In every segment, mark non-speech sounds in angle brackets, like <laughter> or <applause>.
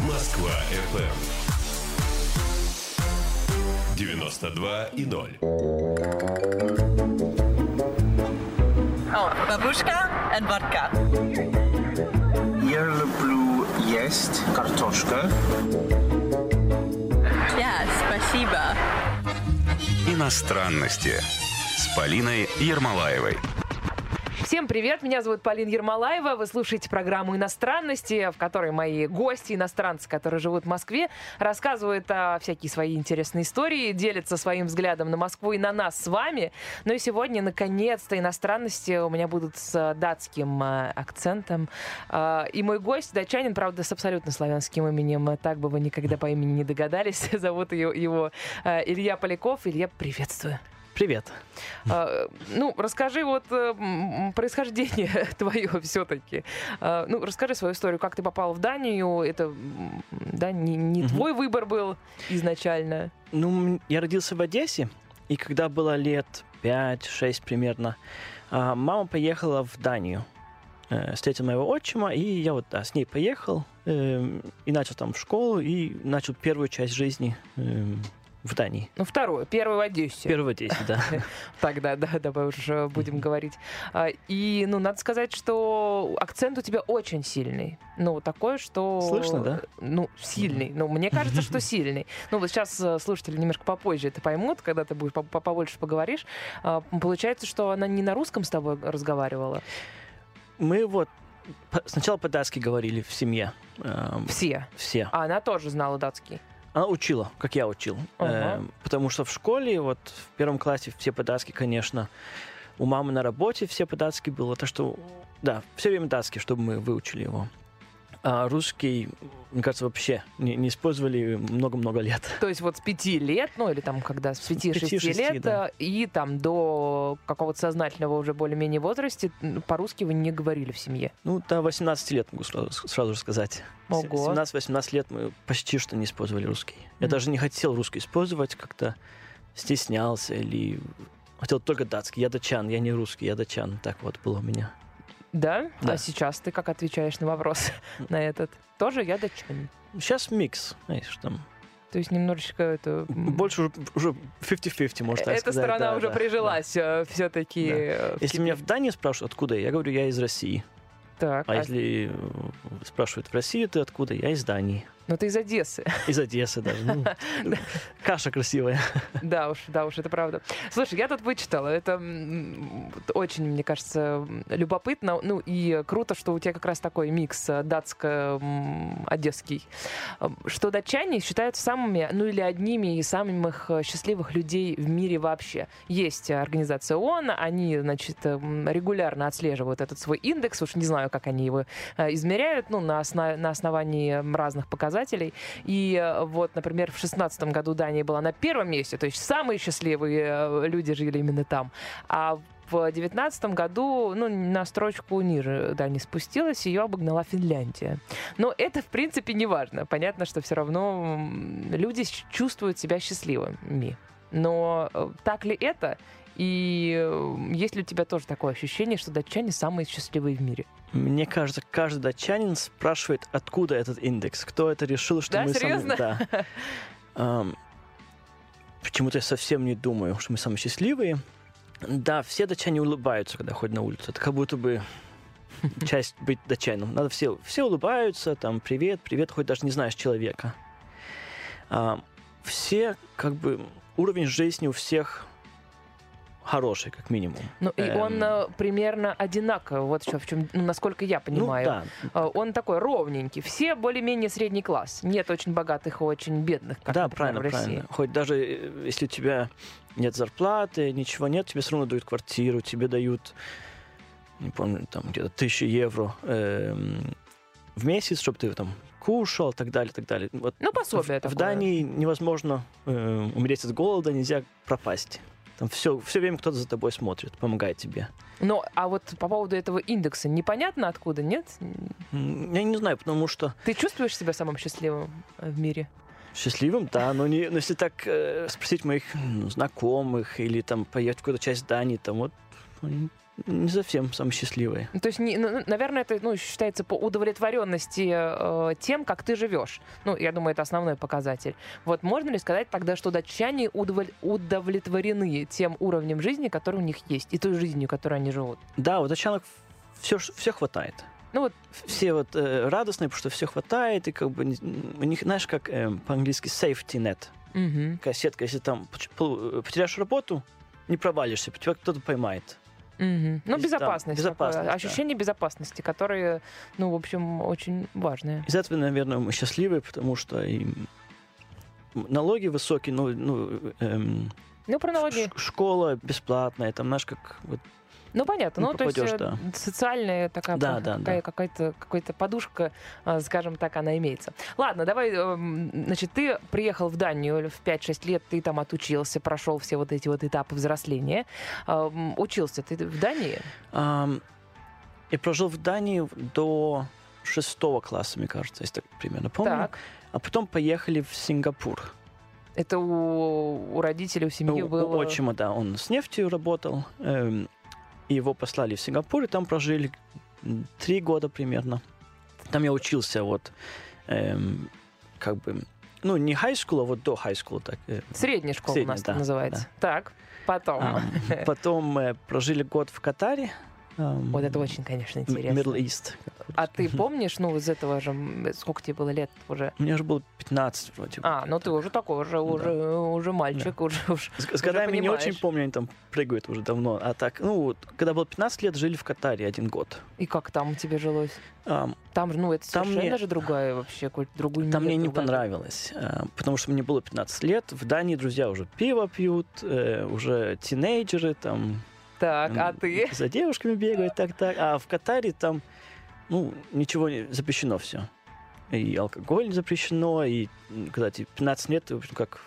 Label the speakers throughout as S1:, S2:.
S1: Москва FM. 92 и 0.
S2: О, бабушка and водка.
S3: Я люблю есть картошка.
S2: Ja, спасибо.
S4: Иностранности с Полиной Ермолаевой.
S5: Всем привет, меня зовут Полина Ермолаева. Вы слушаете программу «Иностранности», в которой мои гости, иностранцы, которые живут в Москве, рассказывают о всякие свои интересные истории, делятся своим взглядом на Москву и на нас с вами. Ну и сегодня, наконец-то, иностранности у меня будут с датским э, акцентом. Э, И мой гость, датчанин, правда, с абсолютно славянским именем. Так бы вы никогда по имени не догадались. <laughs> Зовут его, его э, Илья Поляков. Илья, приветствую.
S6: Привет.
S5: А, Ну, расскажи вот э, происхождение <laughs> твое все-таки. Ну, расскажи свою историю, как ты попал в Данию. Это, да, не, не
S6: Мгм.
S5: твой выбор был изначально.
S6: Ну, я родился в Одессе, и когда было лет 5-6 примерно, а, мама поехала в Данию. Э, Встретил моего отчима, и я вот да, с ней поехал, эм, и начал там в школу, и начал первую часть жизни эм, в Дании.
S5: Ну, второе. Первый в Одессе.
S6: Первую в Одессе, да. <laughs>
S5: Тогда, да, давай уже будем говорить. А, И, ну, надо сказать, что акцент у тебя очень сильный. Ну, такой, что...
S6: Слышно, да?
S5: Ну, сильный. Ну, мне кажется, что <laughs> сильный. Ну, вот сейчас э, слушатели немножко попозже это поймут, когда ты будешь по- по- побольше поговоришь. А, Получается, что она не на русском с тобой разговаривала?
S6: Мы вот сначала по-датски говорили в семье. эм,
S5: Все.
S6: Все.
S5: А она тоже знала датский.
S6: Она учила, как я учил.
S5: Ага.
S6: Э, потому что в школе, вот в первом классе все по-датски, конечно. У мамы на работе все по-датски было. Так что, да, все время датский, чтобы мы выучили его. А русский, мне кажется, вообще не, не использовали много-много лет. <laughs>
S5: То есть вот с пяти лет, ну или там когда с пяти-шести лет,
S6: да.
S5: э, и там до какого-то сознательного уже более-менее возрасте м, по-русски вы не говорили в семье.
S6: Ну, до 18 лет могу сразу, сразу же сказать.
S5: Ого.
S6: 17-18 лет мы почти что не использовали русский. Я
S5: Мгм.
S6: даже не хотел русский использовать, как-то стеснялся или хотел только датский. Я датчан, я не русский, я датчан. Так вот было у меня.
S5: Да? А
S6: Да.
S5: сейчас ты как отвечаешь на вопрос <laughs> на этот? Тоже я датчанин.
S6: Сейчас микс, знаешь, там
S5: То есть немножечко это...
S6: больше уже, уже 50-50, можно так
S5: Эта
S6: сказать.
S5: сторона
S6: да,
S5: уже
S6: да,
S5: прижилась все-таки.
S6: да. Если меня в Дании спрашивают, откуда я, я говорю, я из России.
S5: Так,
S6: А
S5: а-
S6: если э, спрашивают, в России ты откуда? Я из Дании.
S5: Ну ты из Одессы. <laughs>
S6: Из Одессы даже. Ну, <laughs> Каша красивая.
S5: Да уж, да уж, это правда. Слушай, я тут вычитала, это очень, мне кажется, любопытно, ну и круто, что у тебя как раз такой микс э, датско-одесский, что датчане считаются самыми, ну или одними из самых э, счастливых людей в мире вообще. Есть организация ООН, они, значит, регулярно отслеживают этот свой индекс, уж не знаю, как они его э, измеряют, ну, на, осна- на основании разных показателей. И э, вот, например, в шестнадцатом году Дания была на первом месте, то есть самые счастливые э, люди жили именно там. А в девятнадцатом году, ну, на строчку ниже Дания спустилась, ее обогнала Финляндия. Но это, в принципе, не важно. Понятно, что все равно люди чувствуют себя счастливыми. Но э, так ли это? И э, есть ли у тебя тоже такое ощущение, что датчане самые счастливые в мире?
S6: Мне кажется, каждый датчанин спрашивает, откуда этот индекс, кто это решил, что
S5: Да,
S6: мы
S5: серьезно?
S6: самые... Да. <laughs> Ам, Почему-то я совсем не думаю, что мы самые счастливые. Да, все датчане улыбаются, когда ходят на улицу. Это как будто бы <laughs> часть быть датчанином. Надо все, все улыбаются, там, привет, привет, хоть даже не знаешь человека. А, все, как бы, уровень жизни у всех хороший, как минимум.
S5: Ну, и он
S6: Эм.
S5: э, примерно одинаковый, вот еще в чем, ну, насколько я понимаю.
S6: Ну, да,
S5: Э, Он такой ровненький. Все более-менее средний класс. Нет очень богатых и очень бедных, как,
S6: да,
S5: например,
S6: правильно,
S5: в России.
S6: правильно. Хоть даже э, если у тебя нет зарплаты, ничего нет, тебе все равно дают квартиру, тебе дают, не помню, там где-то тысячи евро эм, в месяц, чтобы ты там кушал, так далее, так далее. Вот
S5: Ну, пособие
S6: в, в
S5: такое.
S6: Дании невозможно э, умереть от голода, нельзя пропасть. Там все, все время кто-то за тобой смотрит, помогает тебе.
S5: Но, а вот по поводу этого индекса, непонятно откуда, нет?
S6: Я не знаю, потому что
S5: Ты чувствуешь себя самым счастливым э, в мире?
S6: Счастливым, да, но, не, но если так э, спросить моих ну, знакомых или там поехать в какую-то часть Дании, там вот они не совсем самые счастливые.
S5: Ну, То есть, не- ну, наверное, это ну, считается по удовлетворенности э, тем, как ты живешь. Ну, я думаю, это основной показатель. Вот можно ли сказать тогда, что датчане удоволь- удовлетворены тем уровнем жизни, который у них есть, и той жизнью, которой они живут?
S6: Да, у датчанок все, все хватает.
S5: Ну вот,
S6: Все вот э, радостные, потому что все хватает, и как бы у них, знаешь, как э, по-английски safety net.
S5: мгм,
S6: Такая сетка, если там пол- потеряешь работу, не провалишься, тебя кто-то поймает.
S5: Мгм. ну безопасность, такое,
S6: безопасность, да.
S5: ощущение безопасности, которые, ну, в общем, очень важные.
S6: Из этого, наверное, мы счастливы, потому что и налоги высокие, ну, ну эм,
S5: Ну, про налоги.
S6: школа бесплатная, там, знаешь, как вот
S5: Ну, понятно.
S6: Не
S5: Ну, то есть э,
S6: да.
S5: социальная такая
S6: Да, да,
S5: какая-
S6: да.
S5: какая-то, какая-то подушка, а, скажем так, она имеется. Ладно, давай, эм, значит, ты приехал в Данию в 5-6 лет, ты там отучился, прошел все вот эти вот этапы взросления. Ам, Учился ты в Дании?
S6: Я прожил в Дании до шестого класса, мне кажется, если так примерно помню.
S5: Так.
S6: А потом поехали в Сингапур.
S5: Это у, у родителей, у семьи
S6: У- у
S5: было...
S6: отчима, да, он с нефтью работал. эм, и его послали в Сингапур, и там прожили три года примерно. Там я учился вот эм, как бы, ну, не high school, а вот до high school. Так, э,
S5: Средняя школа у
S6: Средняя,
S5: нас
S6: да,
S5: называется. Так, потом.
S6: ам, потом э, прожили год в Катаре.
S5: Вот это очень, конечно, интересно.
S6: Middle East.
S5: А ты помнишь, ну, из этого же, сколько тебе было лет уже?
S6: Мне уже было 15 вроде бы.
S5: А, ну ты уже такой, уже, уже, уже мальчик, уже, уже.
S6: С, с
S5: уже
S6: годами не очень помню, они там прыгают уже давно. А так, ну, когда было 15 лет, жили в Катаре один год.
S5: И как там тебе жилось?
S6: Ам,
S5: Там же, ну, это
S6: Там
S5: совершенно
S6: мне-
S5: же другая вообще, какой-то другой
S6: Там мне не
S5: другая-
S6: понравилось, а, потому что мне было 15 лет. В Дании друзья уже пиво пьют, э, уже тинейджеры там
S5: Так, а ты?
S6: за девушками бегают, так, так. А в Катаре там, ну, ничего не запрещено все. И алкоголь запрещено, и когда тебе 15 лет, ты, в общем, как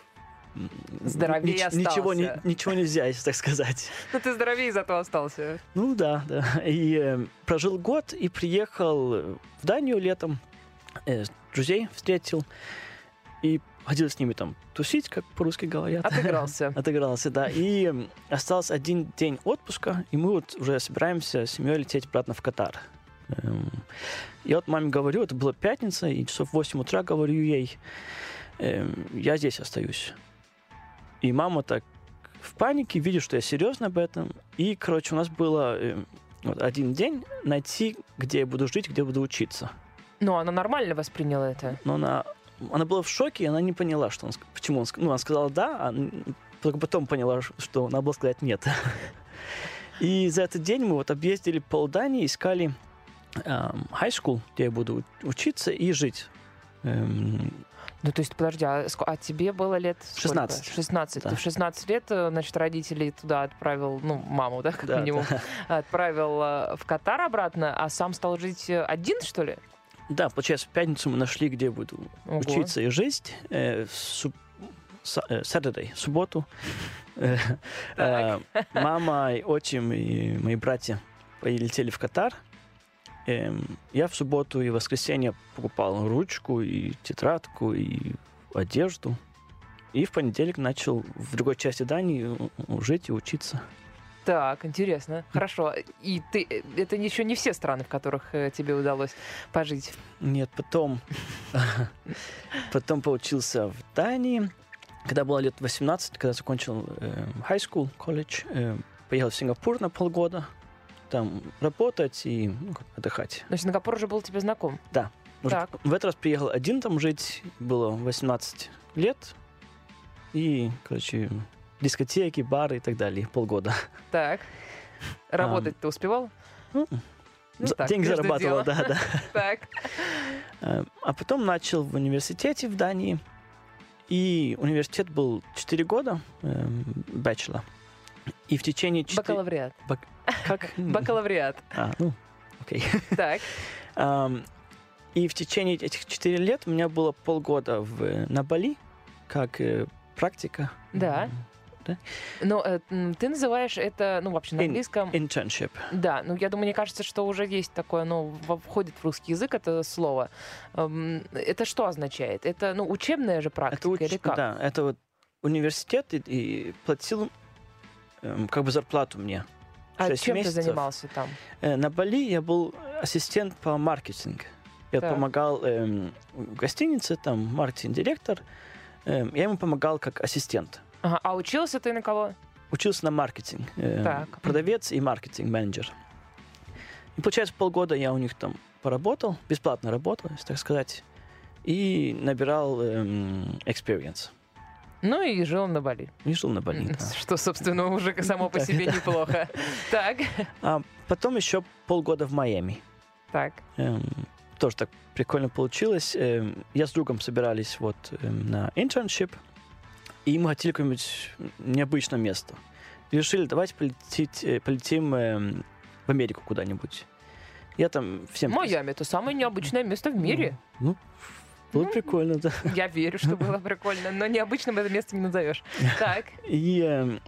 S5: Здоровее
S6: ничего, не-
S5: остался.
S6: ничего нельзя, если так сказать. <laughs>
S5: Ну ты здоровее зато остался.
S6: Ну да, да. И э, прожил год и приехал в Данию летом. Э, друзей встретил. И ходил с ними там тусить, как по-русски говорят.
S5: Отыгрался. <laughs>
S6: Отыгрался, да. И остался один день отпуска, и мы вот уже собираемся с семьей лететь обратно в Катар. Эм, Я вот маме говорю, это была пятница, и часов в 8 утра говорю ей, эм, я здесь остаюсь. И мама так в панике, видит, что я серьезно об этом. И, короче, у нас было эм, вот один день найти, где я буду жить, где буду учиться.
S5: Ну, она нормально восприняла это.
S6: Но она, она была в шоке, и она не поняла, что он, почему он... Ну, она сказала «да», а только потом поняла, что надо было сказать «нет». <laughs> И за этот день мы вот объездили полдания, искали эм, high school, где я буду учиться и жить. Эм,
S5: Ну, то есть, подожди, а, а тебе было лет сколько?
S6: 16.
S5: 16.
S6: Да.
S5: Ты в 16 лет, э, значит, родителей туда отправил, ну, маму, да, как
S6: да,
S5: минимум,
S6: да.
S5: отправил э, в Катар обратно, а сам стал жить э, один, что ли?
S6: Да, получается, в пятницу мы нашли, где буду
S5: Ого.
S6: учиться и жить. Э, в суб- э, Saturday, субботу. Э, э, Мама, и отчим и мои братья полетели в Катар. Эм, Я в субботу и воскресенье покупал ручку и тетрадку и одежду. И в понедельник начал в другой части Дании жить и учиться.
S5: Так, интересно. Хорошо. И ты, э, это еще не все страны, в которых э, тебе удалось пожить.
S6: Нет, потом, <laughs> потом поучился в Дании. Когда было лет 18, когда закончил э, high school, колледж, э, поехал в Сингапур на полгода. Там работать и ну, отдыхать.
S5: Но Сингапур уже был тебе знаком.
S6: Может,
S5: Так.
S6: В этот раз приехал один там жить, было 18 лет. И, короче, дискотеки, бары и так далее, полгода.
S5: Так. Работать ты успевал?
S6: Ну,
S5: Ну
S6: За-
S5: так,
S6: Деньги
S5: между
S6: зарабатывал,
S5: делом.
S6: да, да. <laughs>
S5: Так.
S6: Э, А потом начал в университете в Дании. И университет был 4 года, эм, bachelor. И в течение 4...
S5: Бакалавриат.
S6: Как? <laughs>
S5: Бакалавриат.
S6: А, ну, окей.
S5: Так. <laughs>
S6: Ам, И в течение этих 4 лет у меня было полгода в, на Бали, как э, практика.
S5: Да. Но э, м, ты называешь это, ну, вообще на английском...
S6: Internship.
S5: Да, ну я думаю, мне кажется, что уже есть такое, ну, входит в русский язык это слово. Эм, Это что означает? Это, ну, учебная же практика
S6: Это, уч-
S5: или как?
S6: да, это вот университет и, и платил эм, как бы зарплату мне.
S5: А
S6: 6
S5: чем
S6: месяцев.
S5: ты занимался там?
S6: Э, На Бали я был ассистент по маркетингу. Я
S5: Так.
S6: помогал эм, в гостинице, там маркетинг-директор. Эм, я ему помогал как ассистент.
S5: Ага, а учился ты на кого?
S6: Учился на маркетинг. эм,
S5: Так.
S6: Продавец и маркетинг-менеджер. И получается, полгода я у них там поработал, бесплатно работал, если так сказать, и набирал эм, experience.
S5: Ну и жил на Бали.
S6: И жил на Бали. <laughs> да.
S5: Что, собственно, уже само по себе неплохо. <laughs> Так,
S6: А потом еще полгода в Майами.
S5: так.
S6: Эм, тоже так прикольно получилось. Эм, я с другом собирались вот эм, на internship, и мы хотели какое-нибудь необычное место. И решили, давайте полететь, э, полетим эм, в Америку куда-нибудь. Я там всем...
S5: Майами это самое необычное место в мире.
S6: Ну, было
S5: Ну,
S6: прикольно, да.
S5: Я верю, что было прикольно, но необычным это место не назовешь. <laughs> Так,
S6: И эм,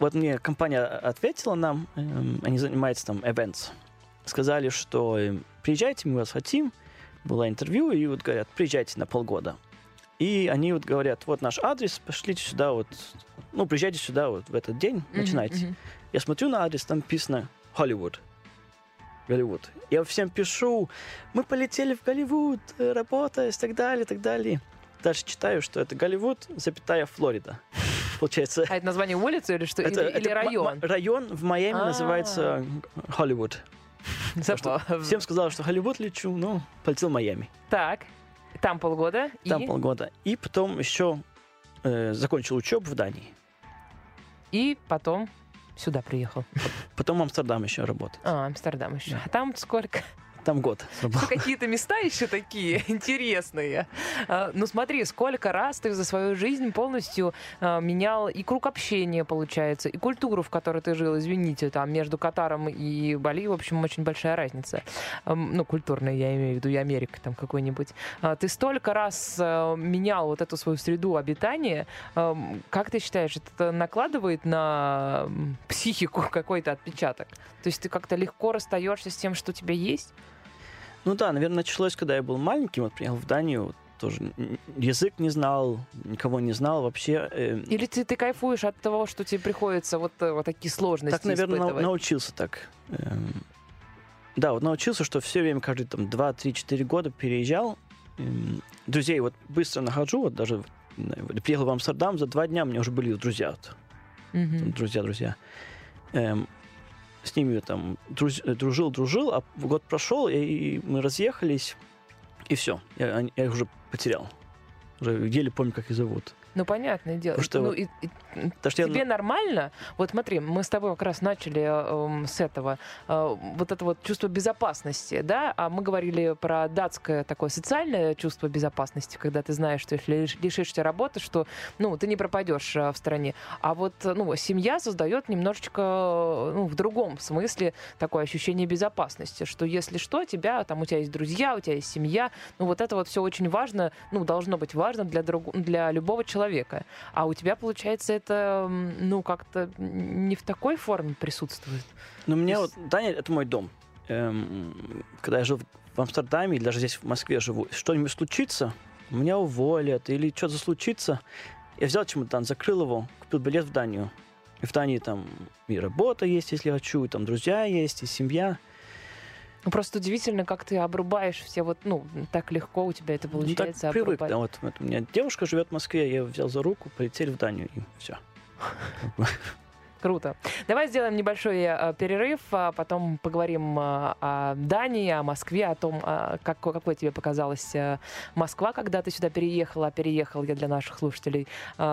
S6: вот мне компания ответила нам, эм, они занимаются там events. Сказали, что эм, приезжайте, мы вас хотим. Было интервью, и вот говорят, приезжайте на полгода. И они вот говорят, вот наш адрес, пошлите сюда вот, ну, приезжайте сюда вот в этот день,
S5: Мгм,
S6: начинайте.
S5: мгм.
S6: Я смотрю на адрес, там написано Холливуд. Голливуд. Я всем пишу, мы полетели в Голливуд, э, работать и так далее, и так далее. Дальше читаю, что это Голливуд, запятая Флорида. <laughs> Получается,
S5: А это название улицы или что?
S6: это-
S5: или, или
S6: это ма-
S5: район?
S6: район в Майами
S5: А.
S6: называется Холливуд. <laughs>
S5: Забавно.
S6: Всем сказал, что Холливуд лечу, ну, полетел в Майами.
S5: Так, там полгода.
S6: Там
S5: и,
S6: полгода. И потом еще э, закончил учебу в Дании.
S5: и потом сюда приехал.
S6: Потом в Амстердам еще работал.
S5: А, Амстердам еще.
S6: Да.
S5: А там сколько?
S6: Там год
S5: какие-то места еще такие <laughs> интересные. А, Ну, смотри, сколько раз ты за свою жизнь полностью а, менял и круг общения, получается, и культуру, в которой ты жил, извините, там между Катаром и Бали, в общем, очень большая разница. Ну, культурная, я имею в виду, и Америка там какой-нибудь. А, Ты столько раз менял вот эту свою среду обитания. Как ты считаешь, это накладывает на психику <laughs> какой-то отпечаток? То есть ты как-то легко расстаешься с тем, что у тебя есть?
S6: Ну да, наверное, началось, когда я был маленьким, вот приехал в Данию, тоже язык не знал, никого не знал вообще. э,
S5: Или ты, ты кайфуешь от того, что тебе приходится вот, э, вот такие сложности
S6: так, наверное,
S5: испытывать?
S6: научился так. Эм, Да, вот научился, что все время, каждый там 2, 3, 4 года переезжал. Эм, Друзей вот быстро нахожу, вот даже приехал в Амстердам, за два дня у меня уже были друзья. вот.
S5: Мгм.
S6: друзья, друзья. Эм, с ними там дружил, дружил, а год прошел, и мы разъехались, и все. Я, я их уже потерял. Уже еле помню, как их зовут.
S5: Ну, понятное дело.
S6: Потому что
S5: ну, и- и
S6: Потому что я
S5: тебе нормально? Вот смотри, мы с тобой как раз начали эм, с этого. Э, вот это вот чувство безопасности, да? А мы говорили про датское такое социальное чувство безопасности, когда ты знаешь, что если лиш- лишишься работы, что, ну, ты не пропадешь э, в стране. А вот, э, ну, семья создает немножечко, э, ну, в другом смысле такое ощущение безопасности, что если что, тебя, там, у тебя есть друзья, у тебя есть семья, ну, вот это вот все очень важно, ну, должно быть важно для, друг... для любого человека. А у тебя, получается, это, ну, как-то не в такой форме присутствует.
S6: Ну, мне вот Даня это мой дом. Эм, когда я жил в Амстердаме, или даже здесь в Москве живу, что-нибудь случится, меня уволят, или что-то случится, я взял чемодан, закрыл его, купил билет в Данию. И в Дании там и работа есть, если хочу, и там друзья есть, и семья.
S5: Ну, просто удивительно, как ты обрубаешь все вот, ну, так легко у тебя это
S6: Ну,
S5: получается
S6: так привык.
S5: обрубать.
S6: да, вот, вот у меня девушка живет в Москве, я ее взял за руку, полетели в Данию, и все. <laughs>
S5: Круто. Давай сделаем небольшой э, перерыв, а потом поговорим э, о Дании, о Москве, о том, э, как, какой тебе показалась Москва, когда ты сюда переехала. Переехал я для наших слушателей,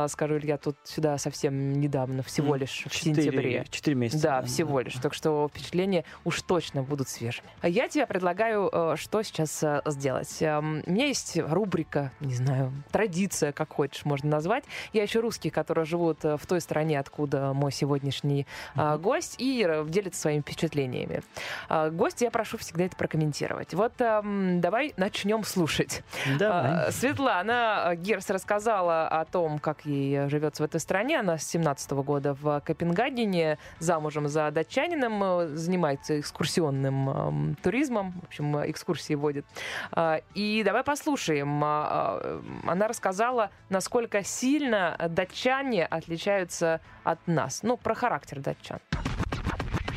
S5: скажу, я тут сюда совсем недавно, всего лишь в сентябре.
S6: Четыре месяца.
S5: Да, всего лишь. Так что впечатления уж точно будут свежими. Я тебе предлагаю, что сейчас сделать. Эм, У меня есть рубрика, не знаю, традиция, как хочешь, можно назвать. Я ищу русских, которые живут в той стране, откуда мой сегодняшний э, гость, и э, делится своими впечатлениями. А, Гостя я прошу всегда это прокомментировать. Вот эм, давай начнем слушать.
S6: Давай.
S5: А, Светлана Герс рассказала о том, как ей живется в этой стране. Она с 17 года в Копенгагене, замужем за датчанином, э, занимается экскурсионным эм, туризмом, в общем, экскурсии водит. И давай послушаем. Она рассказала, насколько сильно датчане отличаются от нас. Ну, про характер датчан.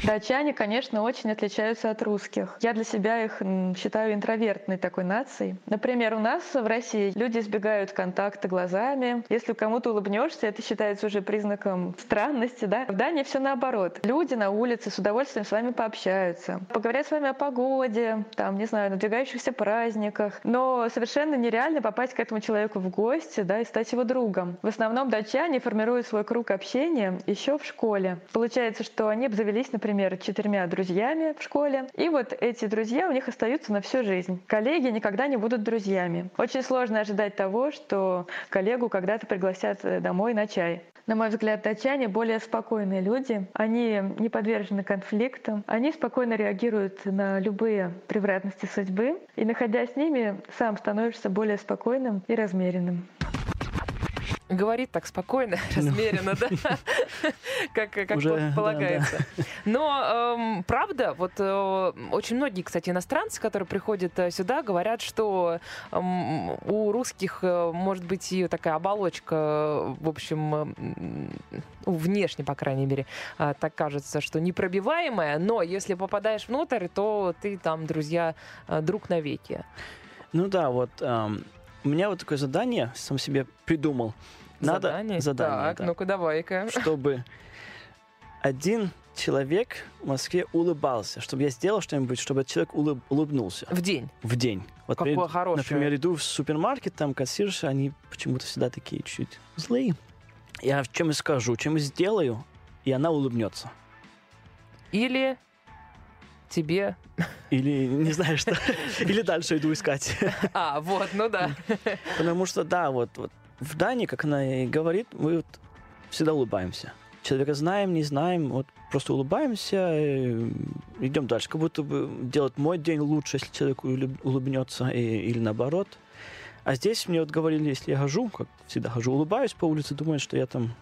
S7: Датчане, конечно, очень отличаются от русских. Я для себя их считаю интровертной такой нацией. Например, у нас в России люди избегают контакта глазами. Если кому-то улыбнешься, это считается уже признаком странности, да? В Дании все наоборот. Люди на улице с удовольствием с вами пообщаются, поговорят с вами о погоде, там, не знаю, надвигающихся праздниках. Но совершенно нереально попасть к этому человеку в гости, да, и стать его другом. В основном датчане формируют свой круг общения еще в школе. Получается, что они обзавелись, например, четырьмя друзьями в школе, и вот эти друзья у них остаются на всю жизнь. Коллеги никогда не будут друзьями. Очень сложно ожидать того, что коллегу когда-то пригласят э, домой на чай. На мой взгляд, датчане более спокойные люди. Они не подвержены конфликтам. Они спокойно реагируют на любые превратности судьбы. И находясь с ними, сам становишься более спокойным и размеренным.
S5: Говорит так спокойно, <laughs> размеренно, да, <laughs> как, полагается. Но эм, правда, вот э, очень многие, кстати, иностранцы, которые приходят э, сюда, говорят, что эм, у русских э, может быть и такая оболочка, в общем, ну, внешне, по крайней мере, так кажется, что непробиваемая, но если попадаешь внутрь, то ты там, друзья, друг навеки.
S6: Ну да, вот ам, у меня вот такое задание сам себе придумал. Надо
S5: Задание?
S6: задание,
S5: Так,
S6: да.
S5: ну-ка давай-ка. <laughs>
S6: чтобы один человек в Москве улыбался, чтобы я сделал что-нибудь, чтобы этот человек улыб- улыбнулся
S5: В день.
S6: в день. Вот,
S5: Какое
S6: при-
S5: хорошее.
S6: Например, иду в супермаркет, там кассирши, они почему-то всегда такие чуть злые. Я в чем и скажу, чем и сделаю, и она улыбнется.
S5: Или тебе...
S6: Или не знаю что. <laughs> Или дальше иду искать.
S5: А, вот, ну да.
S6: Потому что, да, вот, вот в Дании, как она и говорит, мы вот всегда улыбаемся. Человека знаем, не знаем, вот просто улыбаемся, и идем дальше. Как будто бы делать мой день лучше, если человек улыб- улыбнется, и- или наоборот. А здесь мне вот говорили, если я хожу, как всегда хожу, улыбаюсь по улице, думают, что я там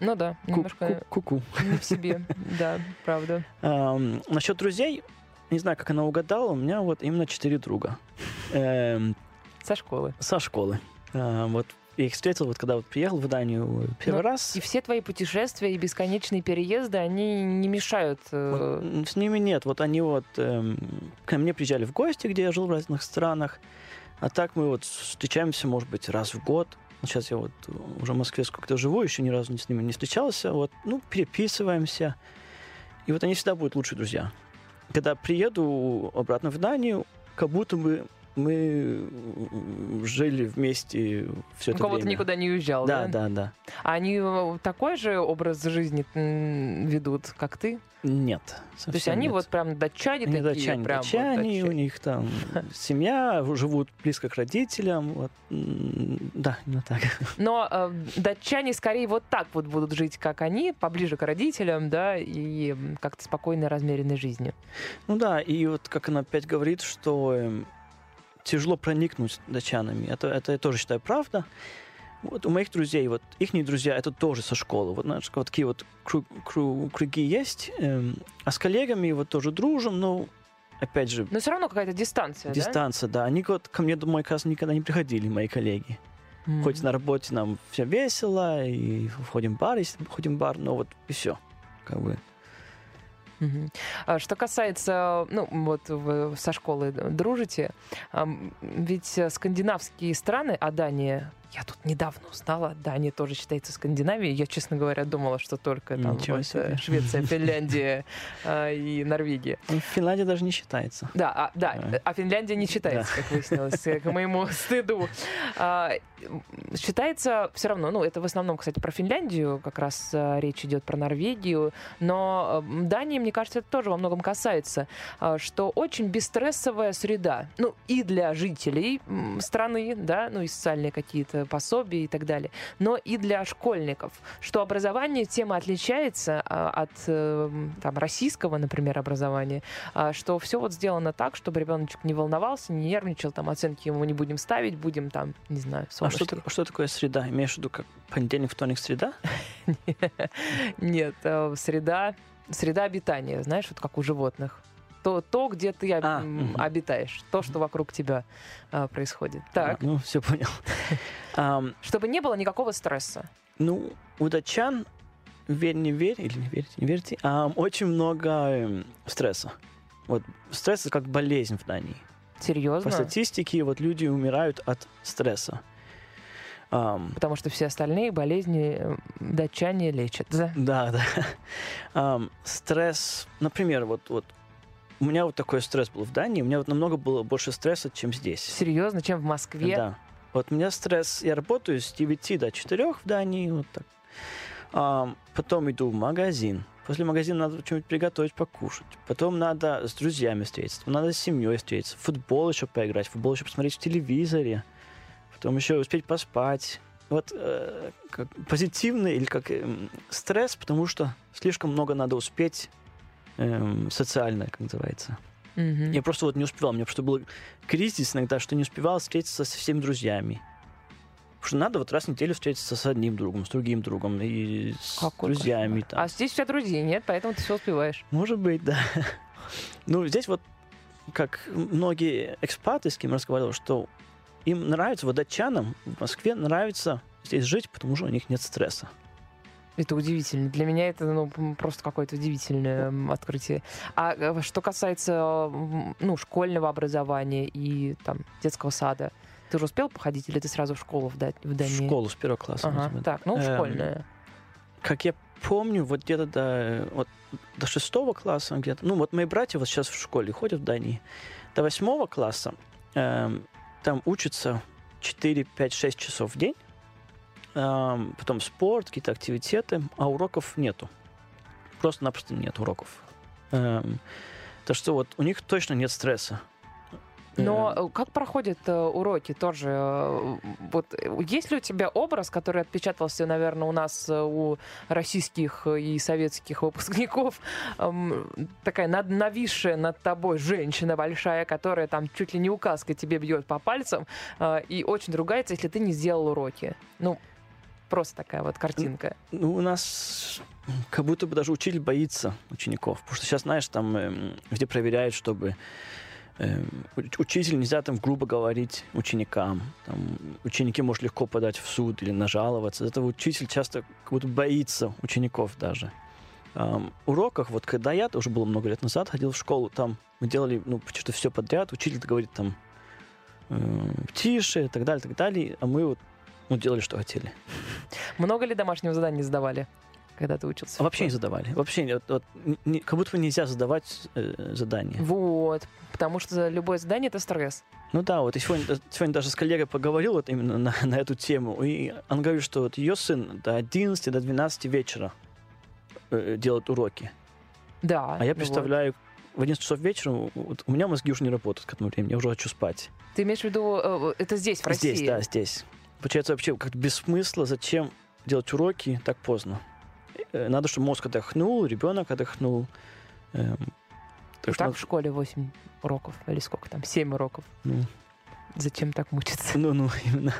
S5: Ну да, немножко
S6: ку- ку-ку.
S5: не в себе. <laughs> Да, правда.
S6: Ам, насчет друзей, не знаю, как она угадала, у меня вот именно четыре друга. Эм,
S5: Со школы.
S6: со школы. А, вот я их встретил, вот когда вот приехал в Данию первый
S5: Ну,
S6: раз.
S5: И все твои путешествия и бесконечные переезды, они не мешают... э,
S6: Вот, с ними нет. Вот они вот эм, ко мне приезжали в гости, где я жил в разных странах. А так мы вот встречаемся, может быть, раз в год. Сейчас я вот уже в Москве сколько-то живу, еще ни разу с ними не встречался. Вот, ну, переписываемся. И вот они всегда будут лучшие друзья. Когда приеду обратно в Данию, как будто бы мы жили вместе все это время.
S5: никуда не уезжал, да?
S6: Да, да, да.
S5: А они э, такой же образ жизни ведут, как ты?
S6: Нет.
S5: То есть они вот прям датчане
S6: Они
S5: такие,
S6: датчане,
S5: прям вот
S6: датчане, у
S5: датчане.
S6: них там <laughs> семья, живут близко к родителям. Вот. Да, именно так. <laughs>
S5: Но э, датчане скорее вот так вот будут жить, как они, поближе к родителям, да, и как-то спокойной, размеренной жизнью.
S6: Ну да, и вот как она опять говорит, что эм, тяжело проникнуть датчанами. Это, это я тоже считаю правда. Вот у моих друзей, вот их друзья, это тоже со школы. Вот, знаешь, вот такие вот кру- кру- круги есть. эм, а с коллегами вот тоже дружим, но опять же,
S5: Но все равно какая-то дистанция,
S6: дистанция, да. Они вот ко мне домой, кажется, никогда не приходили, мои коллеги.
S5: да? М.
S6: Хоть на работе нам все весело, и ходим в бар, если ходим в бар, но вот и все. Как бы.
S5: А Что касается, ну, вот вы со школы дружите, ведь э, скандинавские страны, а Дания, я тут недавно узнала, Дания тоже считается Скандинавией. Я, честно говоря, думала, что только там вот, э. Швеция, Финляндия а, и Норвегия.
S6: Ну, Финляндия даже не считается.
S5: Да, а, да,
S6: Да.
S5: а Финляндия не считается, как выяснилось, э, к моему <laughs> стыду. А, Считается все равно, ну, это в основном, кстати, про Финляндию, как раз речь идет про Норвегию, но м, Дании, мне кажется, это тоже во многом касается, что очень бесстрессовая среда, ну, и для жителей страны, да, ну, и социальные какие-то пособия и так далее, но и для школьников, что образование тема отличается а, от э, там, российского, например, образования, а, что все вот сделано так, чтобы ребеночек не волновался, не нервничал, там оценки ему не будем ставить, будем там, не знаю,
S6: А что, что такое среда? Имеешь в виду как понедельник, вторник, среда? <laughs>
S5: Нет, э, среда, среда обитания, знаешь, вот как у животных. То, то где ты об-
S6: А, мгм.
S5: обитаешь, то, что вокруг тебя а, происходит. Так,
S6: А, ну, все понял. <laughs> Ам,
S5: чтобы не было никакого стресса.
S6: ну, у датчан верь, не верь, или не верьте, не верьте, а, очень много эм, стресса. Вот стресс это как болезнь в Дании.
S5: Серьезно?
S6: По статистике вот люди умирают от стресса. Ам,
S5: Потому что все остальные болезни э, датчане лечат, да?
S6: Да, да. Ам, стресс, например, вот, вот у меня вот такой стресс был в Дании, у меня вот намного было больше стресса, чем здесь.
S5: Серьезно, чем в Москве?
S6: Да. Вот у меня стресс, я работаю с 9 до 4 в Дании, вот так. Ам, потом иду в магазин. После магазина надо что-нибудь приготовить, покушать. Потом надо с друзьями встретиться, надо с семьей встретиться, футбол еще поиграть, футбол еще посмотреть в телевизоре, потом еще успеть поспать. Вот э, как позитивный или как эм, стресс, потому что слишком много надо успеть эм, социально, как называется.
S5: Мгм.
S6: Я просто вот не успевал. У меня просто был кризис иногда, что не успевал встретиться со всеми друзьями. Потому что надо вот раз в неделю встретиться с одним другом, с другим другом и с
S5: Какой
S6: друзьями.
S5: кошмар.
S6: там.
S5: А здесь у тебя друзей нет, поэтому ты все успеваешь.
S6: Может быть, да. <laughs> Ну, здесь вот, как многие экспаты, с кем я разговаривал, что им нравится, вот датчанам в Москве нравится здесь жить, потому что у них нет стресса.
S5: Это удивительно. Для меня это ну, просто какое-то удивительное открытие. А э, что касается ну, школьного образования и там, детского сада, ты уже успел походить или ты сразу в школу в, Да- в
S6: В
S5: Дании?
S6: школу с первого класса.
S5: Ага, так, ну,
S6: Эм,
S5: школьная.
S6: как я помню, вот где-то до, вот, до шестого класса где-то, ну вот мои братья вот сейчас в школе ходят в Дании, до восьмого класса эм, там учатся 4, 5, 6 часов в день, потом спорт, какие-то активитеты, а уроков нету. Просто-напросто нет уроков. Эм, так что вот у них точно нет стресса.
S5: Но
S6: Эм,
S5: как проходят э, уроки тоже? э, Вот э, есть ли у тебя образ, который отпечатался, наверное, у нас э, у российских и советских выпускников, эм, такая над, нависшая над тобой женщина большая, которая там чуть ли не указкой тебе бьет по пальцам и очень ругается, если ты не сделал уроки. Ну, просто такая вот картинка.
S6: Ну, у нас как будто бы даже учитель боится учеников. Потому что сейчас, знаешь, там эм, где проверяют, чтобы эм, уч- учитель нельзя там грубо говорить ученикам. Там, ученики может легко подать в суд или нажаловаться. Из этого учитель часто как будто боится учеников даже. Ам, уроках, вот когда я, это уже было много лет назад, ходил в школу, там мы делали ну, почти что все подряд. Учитель говорит там эм, тише и так далее, так далее. А мы вот ну, делали, что хотели.
S5: Много ли домашнего задания сдавали, когда ты учился?
S6: Вообще не задавали. Вообще не- вот, вот, не- как будто бы нельзя задавать э, задания.
S5: Вот, потому что любое задание — это стресс.
S6: Ну да, вот я сегодня, сегодня даже с коллегой поговорил вот именно на, <laughs> на эту тему, и он говорит, что вот ее сын до 11, до 12 вечера э, делает уроки.
S5: Да.
S6: А я
S5: ну вот.
S6: представляю, в 11 часов вечера вот, у меня мозги уже не работают к этому времени, я уже хочу спать.
S5: Ты имеешь в виду, э, это здесь, в России?
S6: Здесь, да, здесь. Получается вообще как без смысла, зачем делать уроки так поздно. Э, Надо, чтобы мозг отдохнул, ребенок отдохнул. Эм, так
S5: так в школе 8 уроков, или сколько там, 7 уроков.
S6: ну,
S5: Зачем так мучиться?
S6: Ну, ну, именно.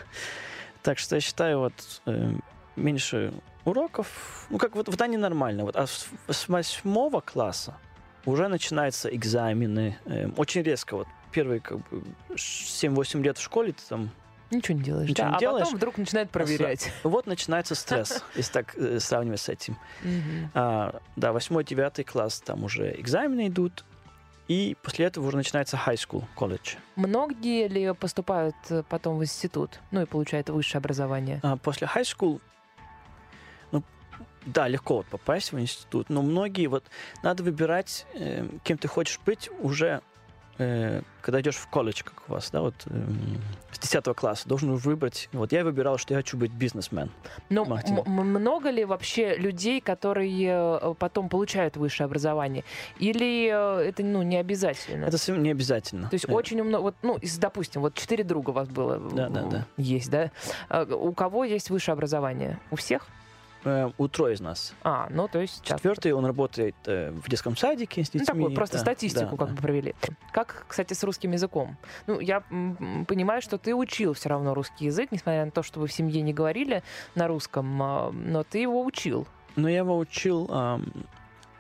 S6: Так что я считаю, вот э, меньше уроков, ну, как вот в Дании нормально. Вот, а с, с восьмого класса уже начинаются экзамены. э, очень резко. Вот первые как бы 7-8 лет в школе ты там...
S5: Ничего не делаешь.
S6: Ничего
S5: да,
S6: не
S5: а
S6: делаешь.
S5: потом вдруг начинают проверять.
S6: Вот начинается стресс, <laughs> если так э, сравнивать с этим. А, да, восьмой, девятый класс, там уже экзамены идут. И после этого уже начинается high school, колледж.
S5: Многие ли поступают э, потом в институт, ну и получают высшее образование?
S6: А после high school, ну, да, легко вот попасть в институт, но многие вот надо выбирать, э, кем ты хочешь быть уже, э, когда идешь в колледж, как у вас, да, вот эм, с 10 класса должен выбрать. Вот я выбирал, что я хочу быть бизнесмен.
S5: Но м- много ли вообще людей, которые э, потом получают высшее образование? Или э, это ну, не обязательно?
S6: Это совсем не обязательно.
S5: То есть
S6: Э,
S5: очень много, вот, ну, допустим, вот четыре друга у вас было,
S6: Да, да, да.
S5: есть, да? У кого есть высшее образование? У всех?
S6: Э, у трое из нас.
S5: А, ну, то есть...
S6: Четвертый, он работает э, в детском садике с детьми.
S5: Ну, такую просто
S6: да,
S5: статистику
S6: да,
S5: как
S6: да.
S5: бы провели. Как, кстати, с русским языком? Ну, я понимаю, что ты учил все равно русский язык, несмотря на то, что вы в семье не говорили на русском, а, но ты его учил.
S6: Но я его учил, ам,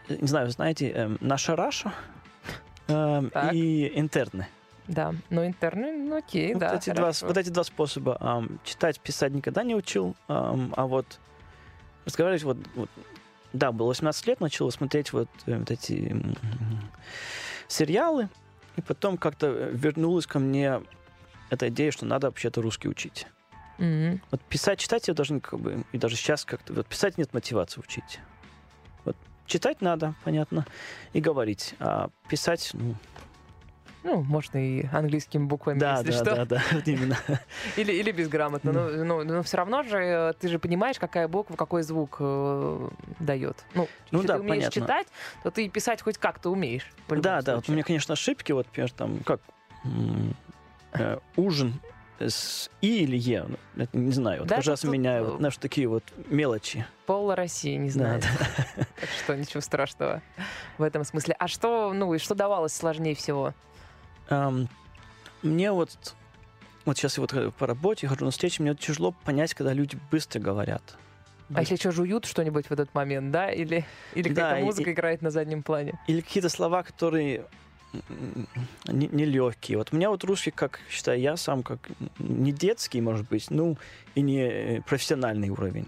S6: не знаю, знаете, эм, наша Раша эм,
S5: Так.
S6: и интерны.
S5: Да, но интерны, ну окей,
S6: вот,
S5: да,
S6: эти два, вот эти два способа. ам, читать, писать никогда не учил, ам, а вот разговаривать вот, вот да, было 18 лет, начал смотреть вот, э, вот эти сериалы, и потом как-то вернулась ко мне эта идея, что надо вообще-то русский учить.
S5: Мгм.
S6: Вот писать, читать я должен как бы, и даже сейчас как-то, вот писать нет мотивации учить. Вот читать надо, понятно, и говорить, а писать, ну,
S5: Ну, можно и английскими буквами,
S6: да,
S5: если
S6: да,
S5: что.
S6: да, да, <laughs> вот именно.
S5: Или, или безграмотно. Но, но, но все равно же э, ты же понимаешь, какая буква, какой звук э, дает. Ну,
S6: Ну
S5: если
S6: да,
S5: ты умеешь
S6: понятно.
S5: читать, то ты писать хоть как-то умеешь.
S6: Да, да, вот у меня, конечно, ошибки, вот, например, там, как э, ужин с И или Е, ну, это не знаю, вот
S5: Да,
S6: каждый раз
S5: тут,
S6: меняю,
S5: э,
S6: вот, знаешь, такие вот мелочи.
S5: Пол России не
S6: Да,
S5: знает. Так что ничего страшного в этом смысле. А что, ну, и что давалось сложнее всего?
S6: Ам, Мне вот, вот сейчас я вот э, по работе хожу на встречи, мне тяжело понять, когда люди быстро говорят.
S5: А если что, жуют что-нибудь в этот момент, да? Или, или
S6: Да,
S5: какая-то музыка
S6: и-
S5: играет на заднем плане?
S6: Или какие-то слова, которые нелегкие. Вот у меня вот русский, как считаю я сам, как не детский, может быть, ну, и не э, профессиональный уровень.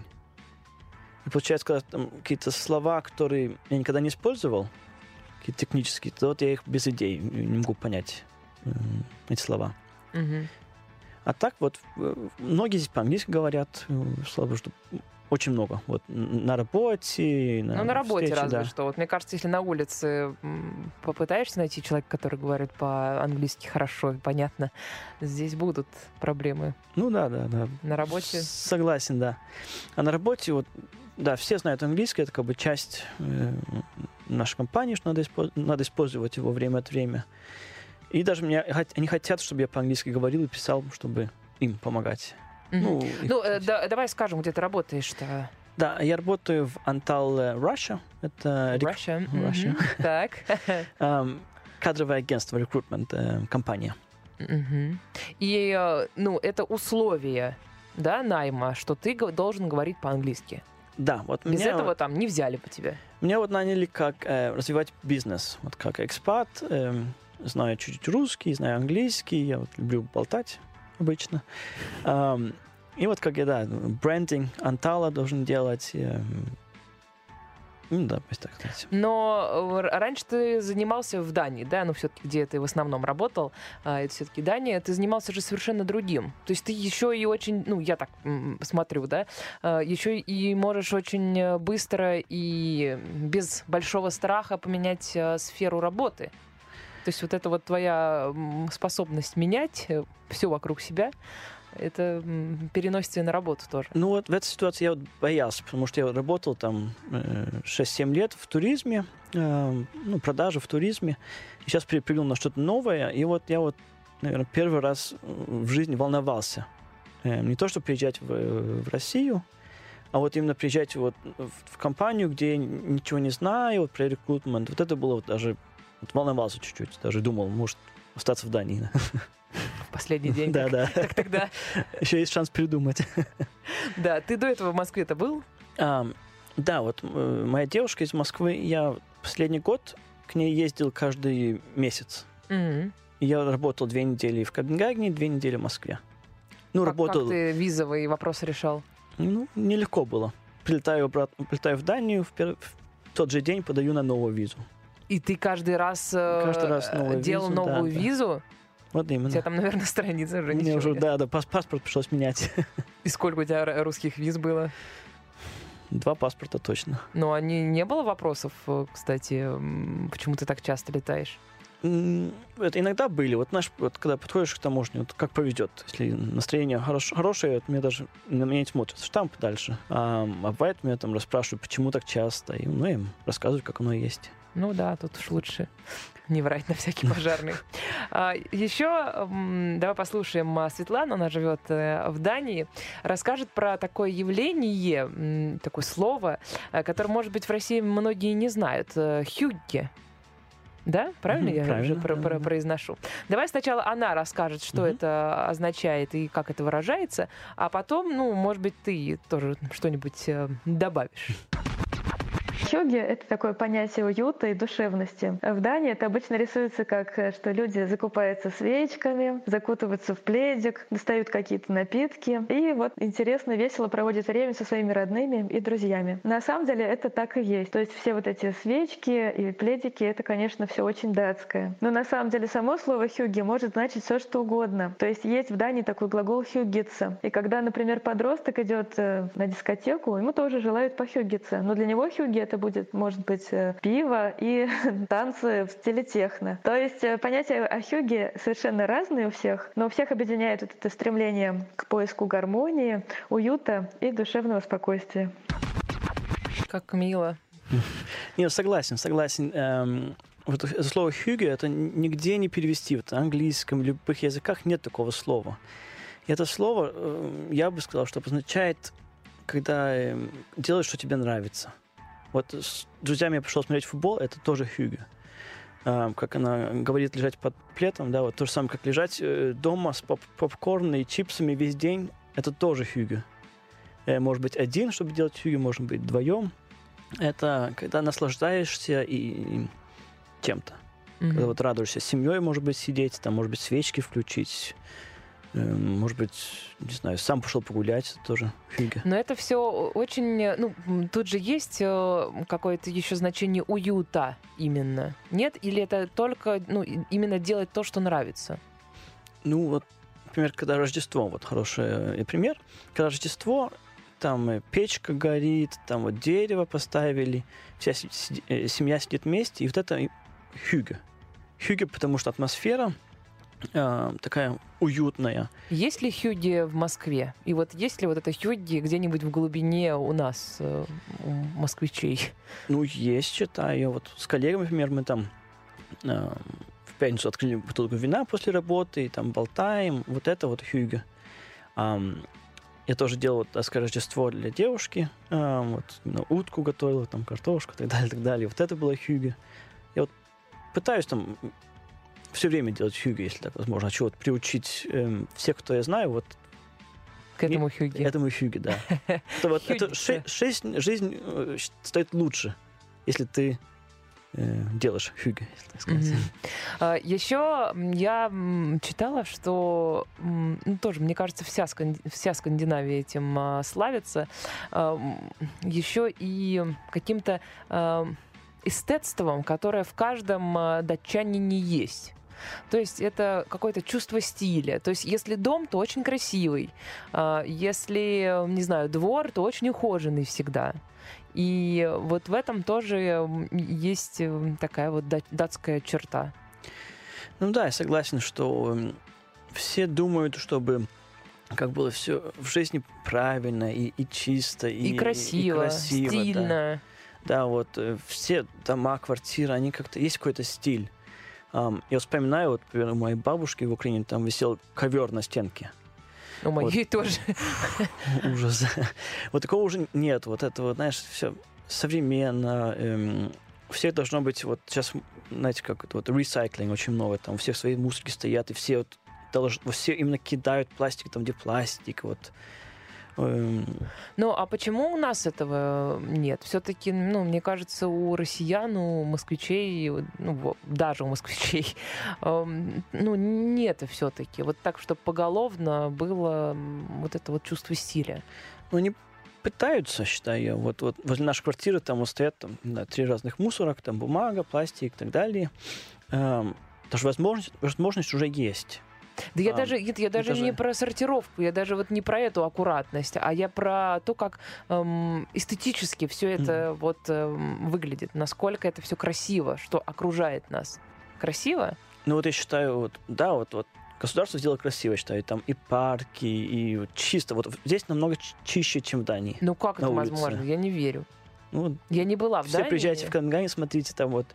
S6: И получается, когда там какие-то слова, которые я никогда не использовал, какие-то технические, то вот я их без идей не могу понять, эти слова.
S5: Мгм.
S6: А так вот, э, многие здесь по-английски говорят, э, слава богу, что очень много. Вот на работе, на
S5: Ну, на работе
S6: встрече,
S5: разве
S6: да.
S5: что. Вот мне кажется, если на улице попытаешься найти человека, который говорит по-английски хорошо и понятно, здесь будут проблемы.
S6: Ну да, да, да.
S5: На работе
S6: Согласен, да. А на работе, вот, да, все знают английский, это как бы часть э, нашей компании, что надо, испо- надо использовать его время от времени. И даже меня, они хотят, чтобы я по-английски говорил и писал, чтобы им помогать.
S5: Мгм.
S6: Ну,
S5: Ну, э, да- давай скажем, где ты работаешь-то.
S6: Да, я работаю в Antal э, Russia. Это рек-
S5: Russia.
S6: Russia.
S5: Мгм. Так. <laughs>
S6: эм, кадровое агентство, рекрутмент, э, компания.
S5: Мгм. И, э, ну, это условие, да, найма, что ты должен говорить по-английски.
S6: Да, вот
S5: Без
S6: меня,
S5: этого там не взяли бы тебя.
S6: меня вот наняли как э, развивать бизнес. Вот как экспат, эм, знаю чуть-чуть русский, знаю английский, я вот люблю болтать обычно. И вот как я, да, брендинг Антала должен делать. ну да, пусть так сказать.
S5: Но э, раньше ты занимался в Дании, да, ну все-таки где ты в основном работал, а, это все-таки Дания, ты занимался же совершенно другим. То есть ты еще и очень, ну я так смотрю, да, еще и можешь очень э, быстро и без большого страха поменять э, сферу работы. То есть вот эта вот твоя способность менять все вокруг себя, это переносится и на работу тоже.
S6: Ну вот в этой ситуации я вот боялся, потому что я работал там э, 6-7 лет в туризме, э, ну, продажи в туризме. И сейчас перепрыгнул на что-то новое. И вот я вот, наверное, первый раз в жизни волновался. Э, не то, что приезжать в, в Россию, а вот именно приезжать вот в компанию, где я ничего не знаю, вот про рекрутмент. Вот это было вот даже... Вот волновался чуть-чуть, даже думал, может, остаться в Дании. <laughs>
S5: В последний день.
S6: Да, да. <laughs>
S5: Как тогда? <laughs>
S6: Еще есть шанс придумать.
S5: Да, ты до этого в Москве-то был?
S6: Да, вот э, моя девушка из Москвы, я последний год к ней ездил каждый месяц. Я работал две недели в Копенгагене, две недели в Москве. Ну,
S5: Как,
S6: работал,
S5: как ты визовый вопрос решал?
S6: ну, нелегко было. Прилетаю обратно, прилетаю в Данию, в, пер- в тот же день подаю на новую визу.
S5: И ты каждый раз, э,
S6: Каждый раз новую
S5: делал
S6: визу, да,
S5: новую
S6: да.
S5: визу?
S6: Вот
S5: У
S6: именно.
S5: тебя там, наверное, страница уже
S6: Мне уже,
S5: нет.
S6: да, да, пас- паспорт пришлось менять. <laughs>
S5: И сколько у тебя русских виз было?
S6: Два паспорта точно.
S5: Но они не было вопросов, э, кстати, почему ты так часто летаешь?
S6: Это иногда были. Вот, знаешь, вот когда подходишь к таможне, вот как повезет. Если настроение хорош- хорошее, вот мне даже на меня не смотрят. Штамп дальше. А, а бывает, меня там расспрашивают, почему так часто. И, ну, я им рассказываю, как оно есть.
S5: Ну да, тут уж лучше <laughs> не врать на всякий <laughs> пожарный. А, Еще давай послушаем а, Светлану, она живет э, в Дании, расскажет про такое явление, такое слово, э, которое, может быть, в России многие не знают. э, Хюгге. Да, правильно я
S6: правильно,
S5: уже про-
S6: да,
S5: про-
S6: да.
S5: произношу? Давай сначала она расскажет, что
S6: Мгм.
S5: это означает и как это выражается, а потом, ну, может быть, ты тоже что-нибудь добавишь.
S7: Хюги — это такое понятие уюта и душевности. В Дании это обычно рисуется как, э, что люди закупаются свечками, закутываются в пледик, достают какие-то напитки и вот интересно, весело проводят время со своими родными и друзьями. На самом деле это так и есть. То есть все вот эти свечки и пледики — это, конечно, все очень датское. Но на самом деле само слово «хюги» может значить все что угодно. То есть есть в Дании такой глагол «хюгиться». И когда, например, подросток идет э, на дискотеку, ему тоже желают похюгиться. Но для него хюги это будет, может быть, э, пиво и <laughs> танцы в стиле техно. То есть э, понятия о хюге совершенно разные у всех, но у всех объединяет вот это стремление к поиску гармонии, уюта и душевного спокойствия.
S5: Как мило.
S6: Не, согласен, согласен. Эм, вот это слово «хюге» это нигде не перевести. В английском, в любых языках нет такого слова. И это слово, э, я бы сказал, что обозначает, когда э, делаешь, что тебе нравится. Вот с друзьями я пришел смотреть футбол, это тоже «хюге». Э, как она говорит, лежать под плетом, да, вот то же самое, как лежать э, дома с поп попкорном и чипсами весь день, это тоже «хюге». Э, может быть, один, чтобы делать «хюге», может быть, вдвоем. Это когда наслаждаешься и чем-то.
S5: Мгм.
S6: Когда вот радуешься семьей, может быть, сидеть, там, может быть, свечки включить, может быть, не знаю, сам пошел погулять, это тоже фига.
S5: Но это все очень, э, ну, тут же есть э, какое-то еще значение уюта именно. Нет? Или это только, ну, именно делать то, что нравится?
S6: Ну, вот, например, когда Рождество, вот хороший э, пример. Когда Рождество, там э, печка горит, там вот дерево поставили, вся э, семья сидит вместе, и вот это и хюге. Хюге, потому что атмосфера э, такая уютная.
S5: Есть ли хюги в Москве? И вот есть ли вот это хюги где-нибудь в глубине у нас, э, у москвичей?
S6: Ну, есть, считаю. Вот с коллегами, например, мы там э, в пятницу открыли бутылку вина после работы, и там болтаем. Вот это вот хюга. Ам, я тоже делал вот Рождество для девушки. ам, вот именно утку готовил, там картошку и так далее, так далее. Вот это было хюга. Я вот пытаюсь там все время делать хюга, если так возможно. Хочу вот приучить эм, всех, кто я знаю, вот
S5: К этому хюги?
S6: этому хюге, да. <laughs> Это вот это жизнь, э, стоит лучше, если ты э, делаешь хюге, если так сказать.
S5: Мгм. А, Еще я читала, что ну, тоже, мне кажется, вся, Сканди- вся Скандинавия этим а, славится. Еще и каким-то а, эстетством, которое в каждом а, датчанине есть. То есть это какое-то чувство стиля. То есть если дом, то очень красивый. А, Если, не знаю, двор, то очень ухоженный всегда. И вот в этом тоже есть э, такая вот дат- датская черта.
S6: Ну да, я согласен, что все думают, чтобы как было все в жизни правильно и, и чисто, и,
S5: И, красиво,
S6: красиво, да.
S5: стильно.
S6: Да, вот э, все дома, квартиры, они как-то есть какой-то стиль. Ам, я вспоминаю, вот, например, у моей бабушки в Украине там висел ковер на стенке.
S5: У моей тоже. <laughs>
S6: Ужас. Вот такого уже нет. Вот это вот, знаешь, все современно. эм, у всех должно быть вот сейчас, знаете, как это вот ресайклинг очень много. Там у всех свои мусорки стоят, и все вот долж- вот все именно кидают пластик там, где пластик. Вот. Эм,
S5: Ну, а почему у нас этого нет? Все-таки, ну, мне кажется, у россиян, у москвичей, ну, даже у москвичей, <laughs> эм, ну, нет все-таки. Вот так, чтобы поголовно было вот это вот чувство стиля.
S6: Ну, они пытаются, считаю я. Вот, вот возле нашей квартиры там вот стоят там, не знаю, три разных мусорок, там бумага, пластик и так далее. Эм, Даже возможность, возможность уже есть.
S5: Да я
S6: А,
S5: даже, я, я даже
S6: это
S5: не про сортировку, я даже вот не про эту аккуратность, а я про то, как эм, эстетически все это вот эм, выглядит, насколько это все красиво, что окружает нас. Красиво?
S6: Ну вот я считаю, вот, да, вот, вот государство сделало красиво, я считаю, там и парки, и чисто. Вот здесь намного чище, чем в Дании.
S5: Ну как это
S6: улице.
S5: возможно? Я не верю.
S6: Ну,
S5: Я не была в
S6: все
S5: Дании.
S6: приезжайте в Конгане, смотрите, там вот,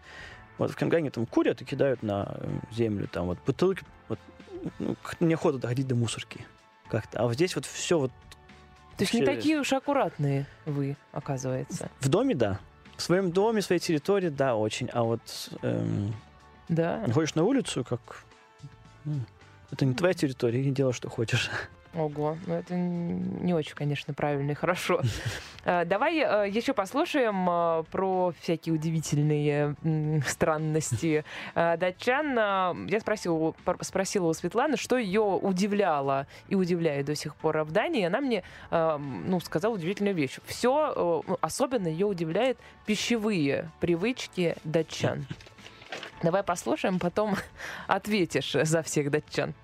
S6: вот в Конгане там курят и кидают на э, землю, там вот бутылки, ну, неохота доходить до мусорки как-то. А вот здесь вот все вот
S5: То есть не такие уж аккуратные вы, оказывается.
S6: в доме, да. В своем доме, своей территории, да, очень. А вот эм,
S5: Да.
S6: выходишь на улицу, как... ну, это не твоя территория, и делай, что хочешь.
S5: Ого, ну это не очень, конечно, правильно и хорошо. Э, <laughs> Давай э, еще послушаем э, про всякие удивительные странности э, датчан. Э, Я спросила, спросила у Светланы, что ее удивляло и удивляет до сих пор в Дании. Она мне ну, сказала удивительную вещь. Все, особенно ее удивляет пищевые привычки датчан. <laughs> Давай послушаем, потом <laughs> ответишь за всех датчан.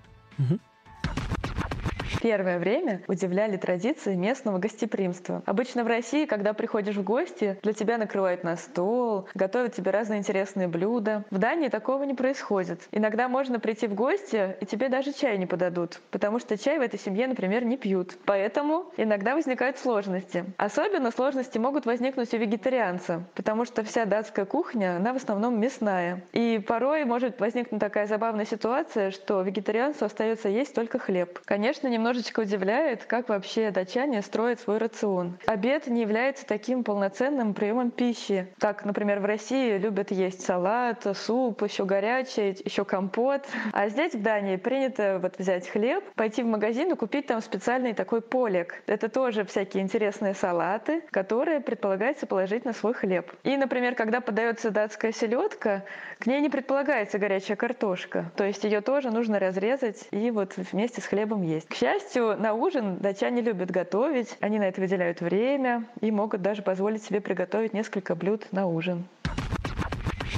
S7: Первое время удивляли традиции местного гостеприимства. Обычно в России, когда приходишь в гости, для тебя накрывают на стол, готовят тебе разные интересные блюда. В Дании такого не происходит. Иногда можно прийти в гости, и тебе даже чай не подадут, потому что чай в этой семье, например, не пьют. Поэтому иногда возникают сложности. Особенно сложности могут возникнуть у вегетарианца, потому что вся датская кухня, она в основном мясная. И порой может возникнуть такая забавная ситуация, что вегетарианцу остается есть только хлеб. Конечно, немножечко удивляет, как вообще датчане строят свой рацион. Обед не является таким полноценным приемом пищи. Так, например, в России любят есть салат, суп, еще горячий, еще компот. А здесь, в Дании, принято вот взять хлеб, пойти в магазин и купить там специальный такой полек. Это тоже всякие интересные салаты, которые предполагается положить на свой хлеб. И, например, когда подается датская селедка, к ней не предполагается горячая картошка. То есть ее тоже нужно разрезать и вот вместе с хлебом есть. К счастью, на ужин датчане любят готовить, они на это выделяют время и могут даже позволить себе приготовить несколько блюд на ужин.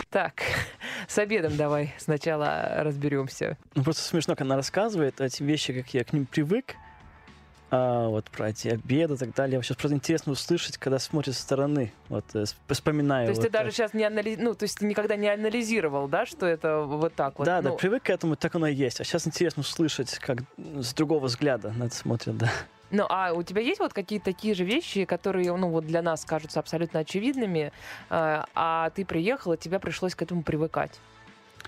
S5: Так, с обедом давай сначала разберемся.
S6: Ну, просто смешно, когда она рассказывает эти вещи, как я к ним привык, а, вот про эти обеды и так далее. Сейчас просто интересно услышать, когда смотришь со стороны, вот э, сп- вспоминаю.
S5: То есть
S6: вот
S5: ты даже
S6: так.
S5: сейчас не анализ... ну, то есть ты никогда не анализировал, да, что это вот так вот.
S6: Да, да,
S5: Ну,
S6: привык к этому, так оно и есть. А сейчас интересно услышать, как с другого взгляда на это смотрят, да.
S5: Ну, а у тебя есть вот какие-то такие же вещи, которые, ну, вот для нас кажутся абсолютно очевидными, э, а ты приехал, и тебе пришлось к этому привыкать?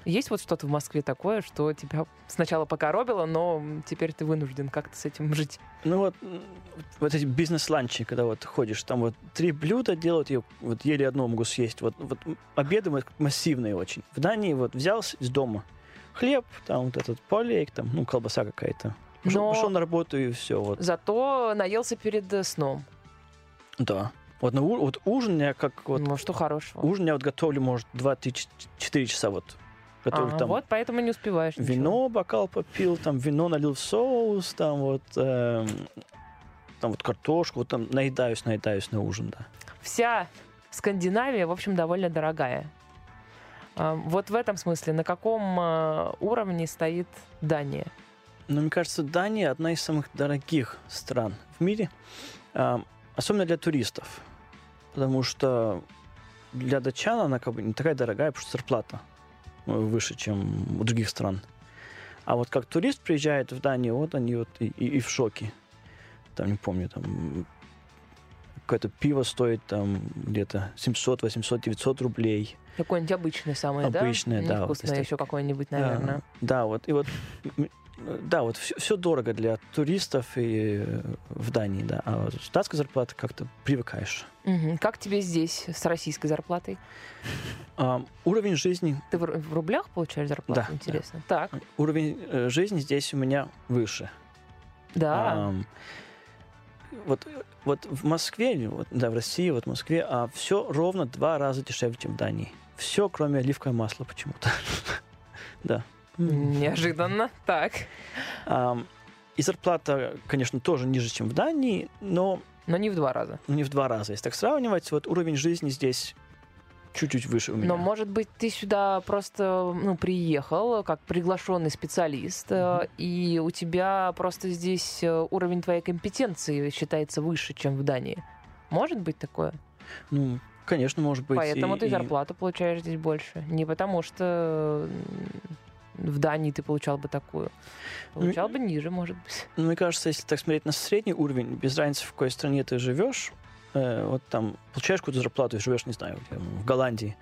S5: Есть вот что-то в Москве такое, что тебя сначала покоробило, но теперь ты вынужден как-то с этим жить?
S6: Ну вот, вот эти бизнес-ланчи, когда вот ходишь, там вот три блюда делают, я вот еле одно могу съесть. Вот, вот обеды массивные очень. В Дании вот взял с- из дома хлеб, там вот этот полейк, там, ну, колбаса какая-то. Пошел,
S5: Но-
S6: пошел на работу и все, вот.
S5: Зато наелся перед э, сном.
S6: Да. Вот, на, у- вот ужин я как вот...
S5: Ну, что хорошего.
S6: Ужин я вот готовлю, может, 2-4 часа вот. Готовлю
S5: Ага,
S6: там
S5: вот поэтому не успеваешь. ничего.
S6: вино, бокал попил, там вино налил в соус, там вот... эм, там вот картошку, вот там наедаюсь, наедаюсь на ужин, да.
S5: Вся Скандинавия, в общем, довольно дорогая. А, Вот в этом смысле, на каком а, уровне стоит Дания?
S6: Но мне кажется, Дания одна из самых дорогих стран в мире, а, особенно для туристов. Потому что для датчан она как бы не такая дорогая, потому что зарплата э, выше, чем у других стран. А вот как турист приезжает в Данию, вот они вот и, и- и в шоке. Там, не помню, там какое-то пиво стоит там где-то 700, 800, 900 рублей.
S5: Какое-нибудь обычное самое, да?
S6: Обычное, да, вот
S5: Невкусное
S6: если-
S5: еще какое-нибудь, наверное.
S6: Да, да, вот. И вот да, вот все, дорого для туристов и э, в Дании, да. А датской зарплаты как-то привыкаешь.
S5: Мгм. Как тебе здесь с российской зарплатой?
S6: А, уровень жизни,
S5: Ты в, в рублях получаешь зарплату?
S6: Да,
S5: Интересно. Так,
S6: уровень э, жизни здесь у меня выше.
S5: да.
S6: Ам, вот, вот в Москве, вот, да, в России, вот в Москве, а все ровно два раза дешевле, чем в Дании. Все, кроме оливкового масла почему-то. <laughs> Да.
S5: Неожиданно. Так.
S6: И зарплата, конечно, тоже ниже, чем в Дании, но
S5: Но не в два раза.
S6: не в два раза. Если так сравнивать, вот уровень жизни здесь чуть-чуть выше у меня.
S5: Но, может быть, ты сюда просто ну, приехал как приглашенный специалист, э, и у тебя просто здесь э, уровень твоей компетенции считается выше, чем в Дании. Может быть такое?
S6: Ну, конечно, может быть.
S5: Поэтому
S6: и-
S5: ты
S6: и-
S5: зарплату получаешь здесь больше. Не потому что в Дании ты получал бы такую. Получал бы ниже, может быть.
S6: Ну, мне кажется, если так смотреть на средний уровень, без разницы, в какой стране ты живешь, э, вот там получаешь какую-то зарплату и живешь, не знаю, где, в Голландии,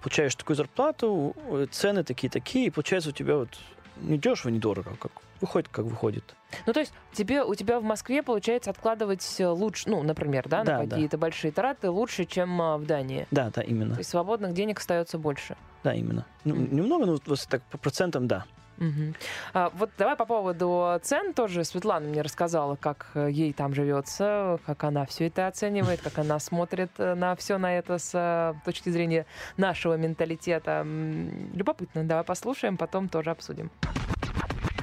S6: получаешь такую зарплату, э, цены такие-такие, и получается у тебя вот не дешево, не дорого, как выходит, как выходит.
S5: Ну, то есть тебе, у тебя в Москве получается откладывать э, лучше, ну, например, да,
S6: Да,
S5: на
S6: да.
S5: какие-то большие траты лучше, чем а, в Дании.
S6: Да, да, именно.
S5: То есть свободных денег остается больше.
S6: Да, именно. Ну,
S5: Мгм.
S6: немного, но вот так по процентам, да.
S5: Мгм. А, вот давай по поводу цен тоже. Светлана мне рассказала, как э, ей там живется, как она все это оценивает, как она смотрит э, на все на это с точки зрения нашего менталитета. Любопытно. Давай послушаем, потом тоже обсудим.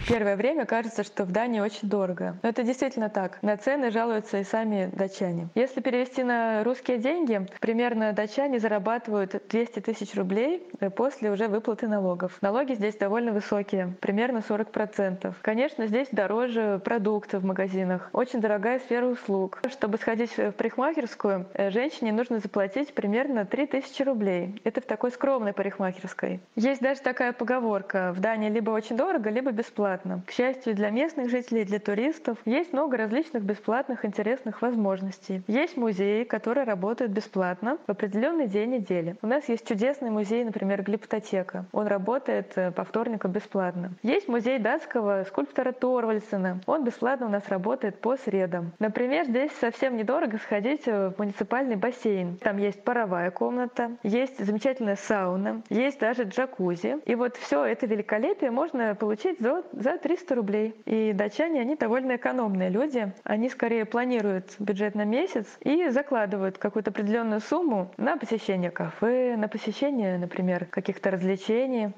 S7: Первое время кажется, что в Дании очень дорого. Но это действительно так. На цены жалуются и сами датчане. Если перевести на русские деньги, примерно датчане зарабатывают 200 тысяч рублей э, после уже выплаты налогов. Налоги здесь довольно высокие, примерно 40%. Конечно, здесь дороже продукты в магазинах. Очень дорогая сфера услуг. Чтобы сходить в парикмахерскую, э, женщине нужно заплатить примерно 3000 рублей. Это в такой скромной парикмахерской. Есть даже такая поговорка. В Дании либо очень дорого, либо бесплатно. К счастью, для местных жителей, для туристов есть много различных бесплатных интересных возможностей. Есть музеи, которые работают бесплатно в определенный день недели. У нас есть чудесный музей, например, Глиптотека. Он работает э, по вторникам бесплатно. Есть музей датского скульптора Торвальсена. Он бесплатно у нас работает по средам. Например, здесь совсем недорого сходить в муниципальный бассейн. Там есть паровая комната, есть замечательная сауна, есть даже джакузи. И вот все это великолепие можно получить за, за 300 рублей. И датчане, они довольно экономные люди. Они скорее планируют бюджет на месяц и закладывают какую-то определенную сумму на посещение кафе, на посещение, например, каких-то развлечений.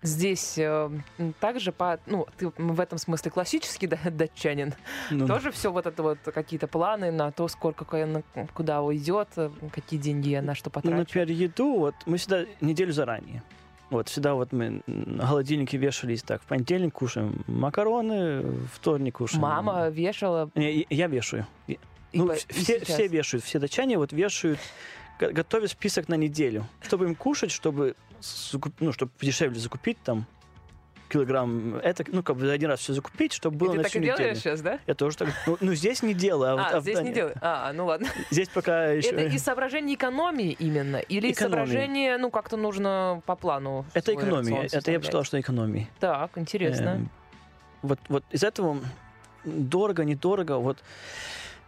S5: Здесь э, также по, ну, ты в этом смысле классический да- датчанин.
S6: Ну,
S5: Тоже все вот это вот какие-то планы на то, сколько куда уйдет, какие деньги я на что
S6: Ну,
S5: потрачу.
S6: например, еду, вот мы всегда неделю заранее. Вот всегда вот мы на холодильнике вешались так. В понедельник кушаем макароны, вторник кушаем.
S5: Мама вешала.
S6: Не, я- я вешаю.
S5: и
S6: Ну,
S5: по-
S6: все, все вешают, все датчане вот вешают, го- готовят список на неделю, чтобы им кушать, чтобы, ну, чтобы дешевле закупить там килограмм, это, ну, как бы за один раз все закупить, чтобы
S5: И
S6: было
S5: ты
S6: на
S5: так
S6: всю
S5: и
S6: неделю.
S5: делаешь сейчас, да?
S6: Я тоже так. Ну, ну, здесь не делаю, а, вот
S5: А,
S6: а в
S5: здесь не делаю. А, ну ладно. <laughs>
S6: Здесь пока еще.
S5: Это из соображений экономии именно? Или из
S6: Экономии.
S5: соображения, ну, как-то нужно по плану?
S6: Это экономия. Это я бы сказал, что экономия.
S5: Так, интересно.
S6: Эм, Вот, вот из этого дорого, недорого. Вот,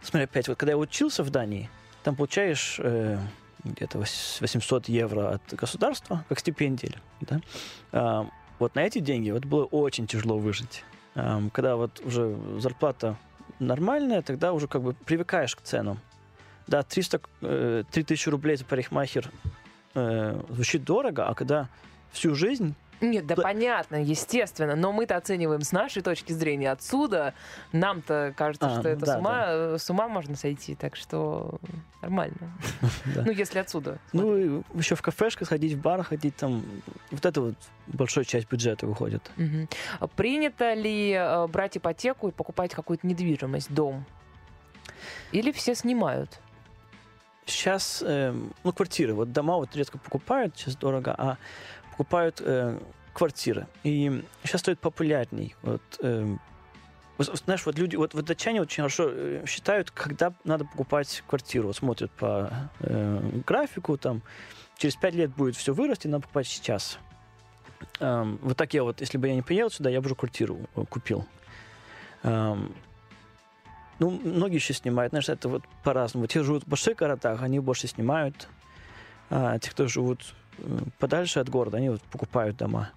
S6: смотри, опять, вот когда я учился в Дании, там получаешь э, где-то вось- 800 евро от государства, как стипендия. Да? Вот на эти деньги вот было очень тяжело выжить. Когда вот уже зарплата нормальная, тогда уже как бы привыкаешь к ценам. Да, 300, э, 3000 рублей за парикмахер э, звучит дорого, а когда всю жизнь
S5: Нет, да
S6: Да.
S5: понятно, естественно, но мы-то оцениваем с нашей точки зрения отсюда. Нам-то кажется,
S6: А,
S5: что это
S6: да,
S5: с, ума, э, с ума можно сойти, так что нормально. <laughs>
S6: Да.
S5: Ну, если отсюда.
S6: Ну, еще в кафешку сходить, в бар ходить, там, вот это вот большая часть бюджета выходит.
S5: А Принято ли э, брать ипотеку и покупать какую-то недвижимость, дом? Или все снимают?
S6: Сейчас, эм, ну, квартиры, вот дома вот редко покупают, сейчас дорого, а покупают э, квартиры. И сейчас стоит популярней. Вот, эм, вот, знаешь, вот люди, вот, вот датчане очень хорошо э, считают, когда надо покупать квартиру. Вот смотрят по э, графику, там, через пять лет будет все вырасти, надо покупать сейчас. Эм, вот так я вот, если бы я не приехал сюда, я бы уже квартиру э, купил. Эм, ну, многие еще снимают, знаешь, это вот по-разному. Те живут в больших городах, они больше снимают. А те, кто живут э, подальше от города, они вот покупают дома.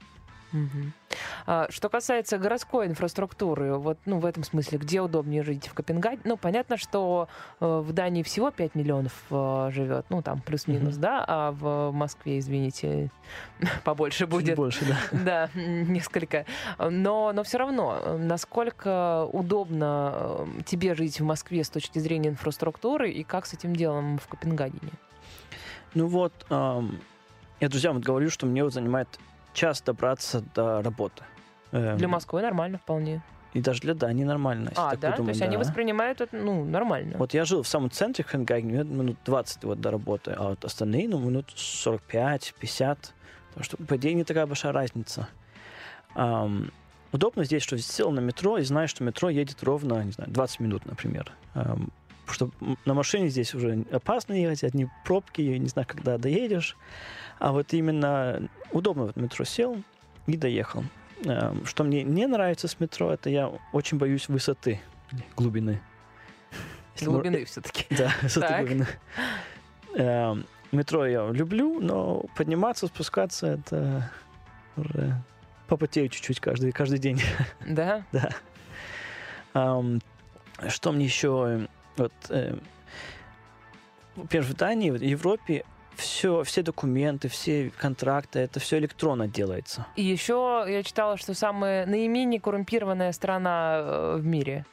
S5: А, Что касается городской инфраструктуры, вот ну, в этом смысле, где удобнее жить? В Копенгагене? Ну, понятно, что э, в Дании всего 5 миллионов э, живет, ну, там, плюс-минус,
S6: Мгм.
S5: да, а в Москве, извините, <laughs> побольше
S6: Чуть
S5: будет.
S6: больше, да. <laughs>
S5: Да, несколько. Но, но все равно, насколько удобно э, тебе жить в Москве с точки зрения инфраструктуры и как с этим делом в Копенгагене?
S6: Ну вот, ам, я друзьям вот говорю, что мне вот занимает час добраться до работы. Эм,
S5: Для Москвы нормально вполне.
S6: И даже для Дании нормально.
S5: А, да? То
S6: подумать,
S5: есть они
S6: да.
S5: воспринимают это, ну, нормально.
S6: Вот я жил в самом центре Копенгагена, минут 20 вот до работы, а вот остальные, ну, минут 45-50. Так что, по идее, не такая большая разница. Ам, удобно здесь, что сел на метро и знаешь, что метро едет ровно, не знаю, 20 минут, например. Потому что на машине здесь уже опасно ехать, одни пробки, не знаю, когда доедешь. А вот именно удобно вот в метро сел и доехал. Ам, что мне не нравится с метро, это я очень боюсь высоты, глубины. Если
S5: Глубины все-таки.
S6: да, <laughs> высоты
S5: Так.
S6: глубины. Эм, Метро я люблю, но подниматься, спускаться это уже попотею чуть-чуть каждый, каждый день.
S5: Да? <laughs>
S6: Да. Что мне еще... Вот, э, во-первых, в Дании, в Европе все, все документы, все контракты, это все электронно делается.
S5: И еще я читала, что самая наименее коррумпированная страна э, в мире.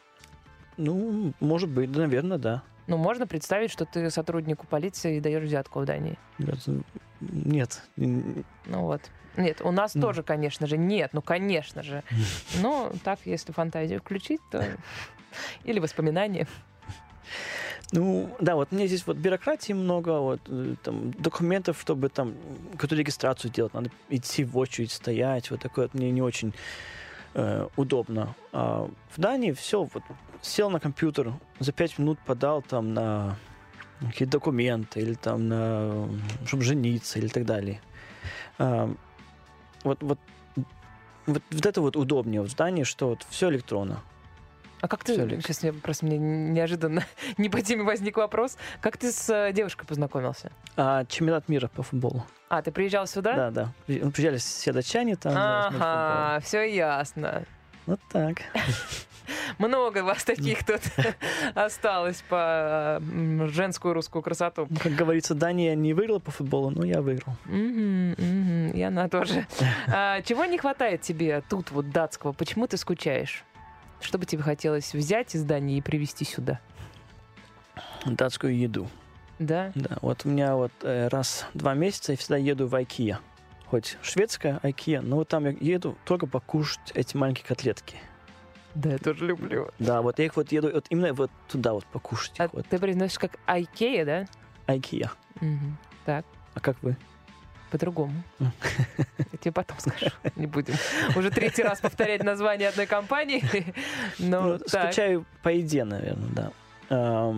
S6: Ну, может быть, наверное, да.
S5: Ну, можно представить, что ты сотруднику полиции и даешь взятку в Дании.
S6: Нет,
S5: Ну вот. Нет, у нас
S6: Ну.
S5: тоже, конечно же, нет, ну, конечно же. <laughs> Но так, если фантазию включить, то... <laughs> Или воспоминания.
S6: Ну, да, вот мне здесь вот бюрократии много, вот э, там документов, чтобы там какую-то регистрацию делать, надо идти в очередь, стоять, вот такое вот мне не очень э, удобно. А в Дании все, вот сел на компьютер, за пять минут подал там на какие-то документы или там на, чтобы жениться или так далее. А, вот, вот, вот, вот это вот удобнее в Дании, что вот все электронно.
S5: А как ты...
S6: Лекс.
S5: Сейчас мне просто мне неожиданно <laughs> не по теме возник вопрос. Как ты с э, девушкой познакомился?
S6: А чемпионат мира по футболу.
S5: А, ты приезжал сюда?
S6: Да, да. При- Приезжали все датчане там.
S5: Ага, все ясно.
S6: Вот так. <laughs>
S5: Много вас таких тут <laughs> осталось по женскую русскую красоту.
S6: Ну, Как говорится, Дания не выиграла по футболу, но я выиграл.
S5: И она тоже. А, Чего не хватает тебе тут вот датского? Почему ты скучаешь? Что бы тебе хотелось взять из Дании и привезти сюда?
S6: Датскую еду.
S5: Да?
S6: Да, вот у меня вот э, раз в два месяца я всегда еду в IKEA. Хоть шведская IKEA, но вот там я еду только покушать эти маленькие котлетки.
S5: Да, я тоже люблю.
S6: Да, вот я их вот еду вот именно вот туда вот покушать.
S5: А
S6: вот.
S5: ты произносишь как Айкея, да?
S6: IKEA.
S5: Мгм. Так,
S6: А как вы?
S5: По-другому. <laughs> Я тебе потом скажу. Не будем уже третий раз повторять название одной компании. <laughs> Но
S6: Ну, скучаю по еде, наверное, да.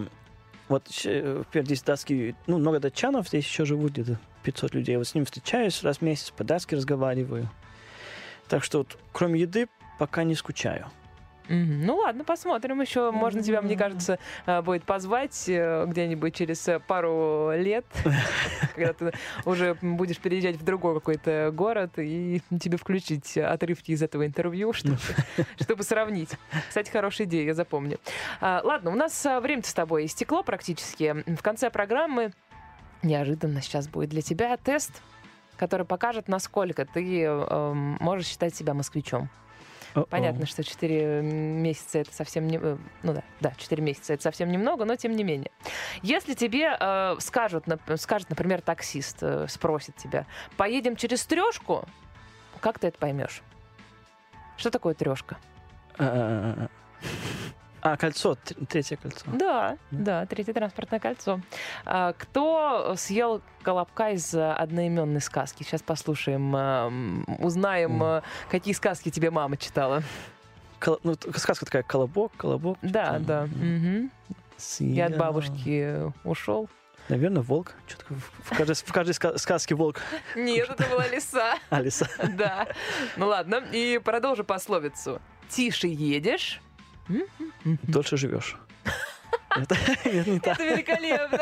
S6: Вот, во-первых, здесь датские, ну, много датчанов здесь еще живут, где-то 500 людей. Вот с ними встречаюсь раз в месяц, по-датски разговариваю. Так что вот, кроме еды, пока не скучаю.
S5: Ну ладно, посмотрим еще. Можно тебя, мне кажется, а, будет позвать э, где-нибудь через э, пару лет, <laughs> когда ты уже будешь переезжать в другой какой-то город, и тебе включить отрывки из этого интервью, <laughs> чтобы, чтобы сравнить. Кстати, хорошая идея, я запомню. А, Ладно, у нас время с тобой истекло практически. В конце программы неожиданно сейчас будет для тебя тест, который покажет, насколько ты можешь считать себя москвичом. Понятно, что 4 месяца это совсем не... э, Ну да, да, 4 месяца это совсем немного, но тем не менее. Если тебе э, скажут, нап- скажет, например, таксист, э, спросит тебя, поедем через трешку, как ты это поймешь? Что такое трешка?
S6: А, А, кольцо, третье кольцо.
S5: Да, да, третье транспортное кольцо. А, кто съел колобка из э, одноименной сказки? Сейчас послушаем, э, узнаем, э, какие сказки тебе мама читала.
S6: Кол- ну, сказка такая, колобок, колобок.
S5: Да,
S6: что-то,
S5: да.
S6: м,
S5: мгм. Я от
S6: съел.
S5: бабушки ушел.
S6: Наверное, волк. Что такое? В каждой, в каждой ска- сказке волк. <laughs>
S5: Нет, это была лиса. <laughs>
S6: Алиса. <laughs>
S5: Да. Ну ладно, и продолжу пословицу. Тише едешь.
S6: Дольше живешь. <laughs> Это <laughs> это не так.
S5: Это великолепно.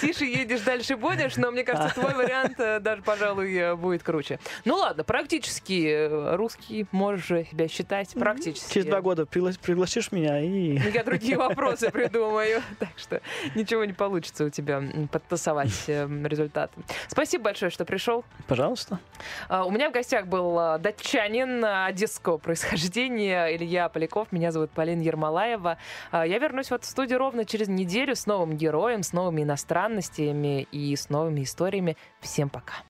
S5: Тише едешь, дальше будешь, но мне кажется, твой вариант э, даже, пожалуй, э, будет круче. Ну ладно, практически э, русский можешь же себя считать. Практически.
S6: Через два года пригла- пригласишь меня и...
S5: Я другие <laughs> вопросы придумаю. Так что ничего не получится у тебя подтасовать результаты. Спасибо большое, что пришел.
S6: Пожалуйста.
S5: А, У меня в гостях был датчанин одесского происхождения Илья Поляков. Меня зовут Полина Ермолаева. А, Я вернусь в эту студию ровно через неделю с новым героем, с новыми иностранностями и с новыми историями. Всем пока.